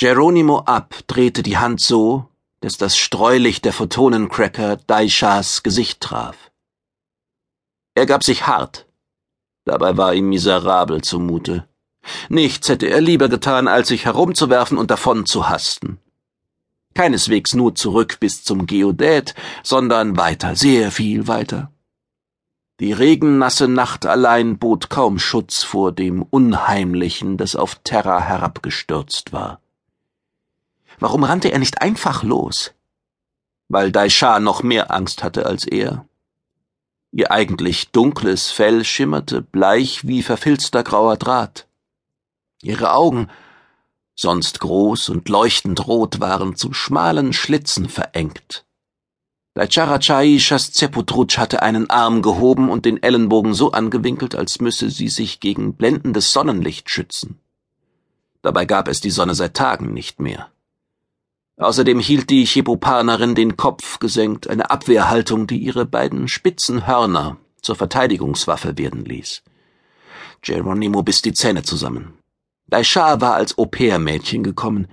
Geronimo ab drehte die Hand so, dass das Streulicht der Photonencracker Daishas Gesicht traf. Er gab sich hart. Dabei war ihm miserabel zumute. Nichts hätte er lieber getan, als sich herumzuwerfen und davon zu hasten. Keineswegs nur zurück bis zum Geodät, sondern weiter, sehr viel weiter. Die regennasse Nacht allein bot kaum Schutz vor dem Unheimlichen, das auf Terra herabgestürzt war. Warum rannte er nicht einfach los? Weil Daisha noch mehr Angst hatte als er. Ihr eigentlich dunkles Fell schimmerte bleich wie verfilzter grauer Draht. Ihre Augen, sonst groß und leuchtend rot, waren zu schmalen Schlitzen verengt. Daichara Shaszeputrutsch hatte einen Arm gehoben und den Ellenbogen so angewinkelt, als müsse sie sich gegen blendendes Sonnenlicht schützen. Dabei gab es die Sonne seit Tagen nicht mehr. Außerdem hielt die Chebopanerin den Kopf gesenkt, eine Abwehrhaltung, die ihre beiden spitzen Hörner zur Verteidigungswaffe werden ließ. Geronimo biss die Zähne zusammen. Daisha war als Au-pair-Mädchen gekommen.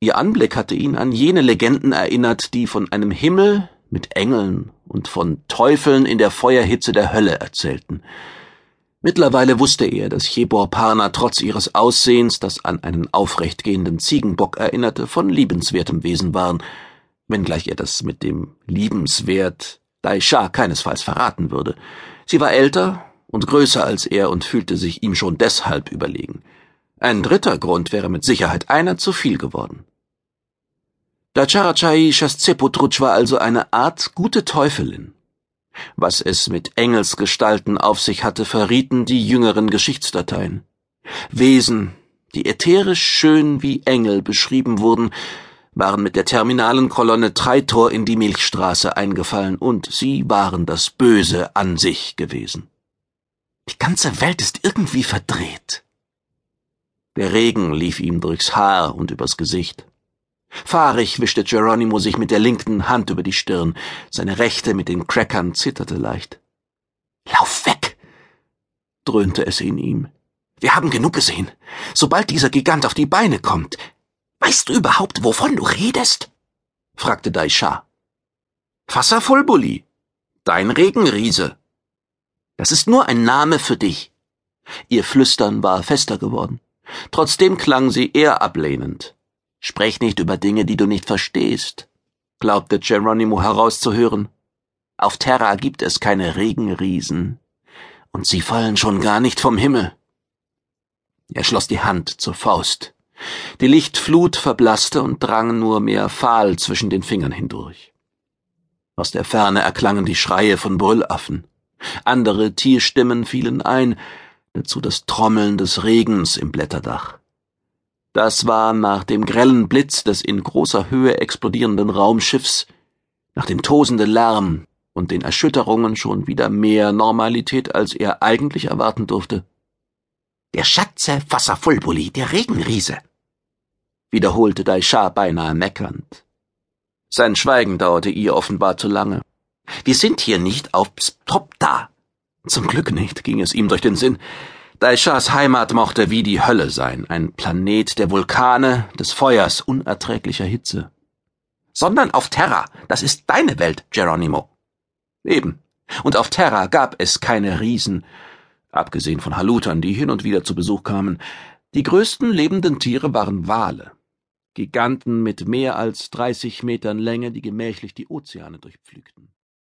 Ihr Anblick hatte ihn an jene Legenden erinnert, die von einem Himmel mit Engeln und von Teufeln in der Feuerhitze der Hölle erzählten. Mittlerweile wusste er, dass Chebor Parna trotz ihres Aussehens, das an einen aufrechtgehenden Ziegenbock erinnerte, von liebenswertem Wesen waren, wenngleich er das mit dem liebenswert Daisha keinesfalls verraten würde. Sie war älter und größer als er und fühlte sich ihm schon deshalb überlegen. Ein dritter Grund wäre mit Sicherheit einer zu viel geworden. Dacharachai Shaszeputrutsch war also eine Art gute Teufelin. Was es mit Engelsgestalten auf sich hatte, verrieten die jüngeren Geschichtsdateien. Wesen, die ätherisch schön wie Engel beschrieben wurden, waren mit der terminalen Kolonne Treitor in die Milchstraße eingefallen, und sie waren das Böse an sich gewesen. Die ganze Welt ist irgendwie verdreht. Der Regen lief ihm durchs Haar und übers Gesicht. Fahrig wischte Geronimo sich mit der linken Hand über die Stirn, seine rechte mit den Crackern zitterte leicht. Lauf weg! dröhnte es in ihm. Wir haben genug gesehen. Sobald dieser Gigant auf die Beine kommt. Weißt du überhaupt, wovon du redest? fragte Daisha. Fassafulbuli, dein Regenriese. Das ist nur ein Name für dich. Ihr Flüstern war fester geworden. Trotzdem klang sie eher ablehnend. Sprech nicht über Dinge, die du nicht verstehst, glaubte Geronimo herauszuhören. Auf Terra gibt es keine Regenriesen, und sie fallen schon gar nicht vom Himmel. Er schloss die Hand zur Faust. Die Lichtflut verblasste und drang nur mehr fahl zwischen den Fingern hindurch. Aus der Ferne erklangen die Schreie von Brüllaffen. Andere Tierstimmen fielen ein, dazu das Trommeln des Regens im Blätterdach. Das war nach dem grellen Blitz des in großer Höhe explodierenden Raumschiffs, nach dem tosenden Lärm und den Erschütterungen schon wieder mehr Normalität, als er eigentlich erwarten durfte. Der Schatze Fassafulbuli, der Regenriese, wiederholte Daisha beinahe meckernd. Sein Schweigen dauerte ihr offenbar zu lange. Wir sind hier nicht auf Pstopta, zum Glück nicht, ging es ihm durch den Sinn. Daishas Heimat mochte wie die Hölle sein, ein Planet der Vulkane, des Feuers, unerträglicher Hitze. Sondern auf Terra, das ist deine Welt, Geronimo. Eben. Und auf Terra gab es keine Riesen, abgesehen von Halutern, die hin und wieder zu Besuch kamen. Die größten lebenden Tiere waren Wale. Giganten mit mehr als dreißig Metern Länge, die gemächlich die Ozeane durchpflügten.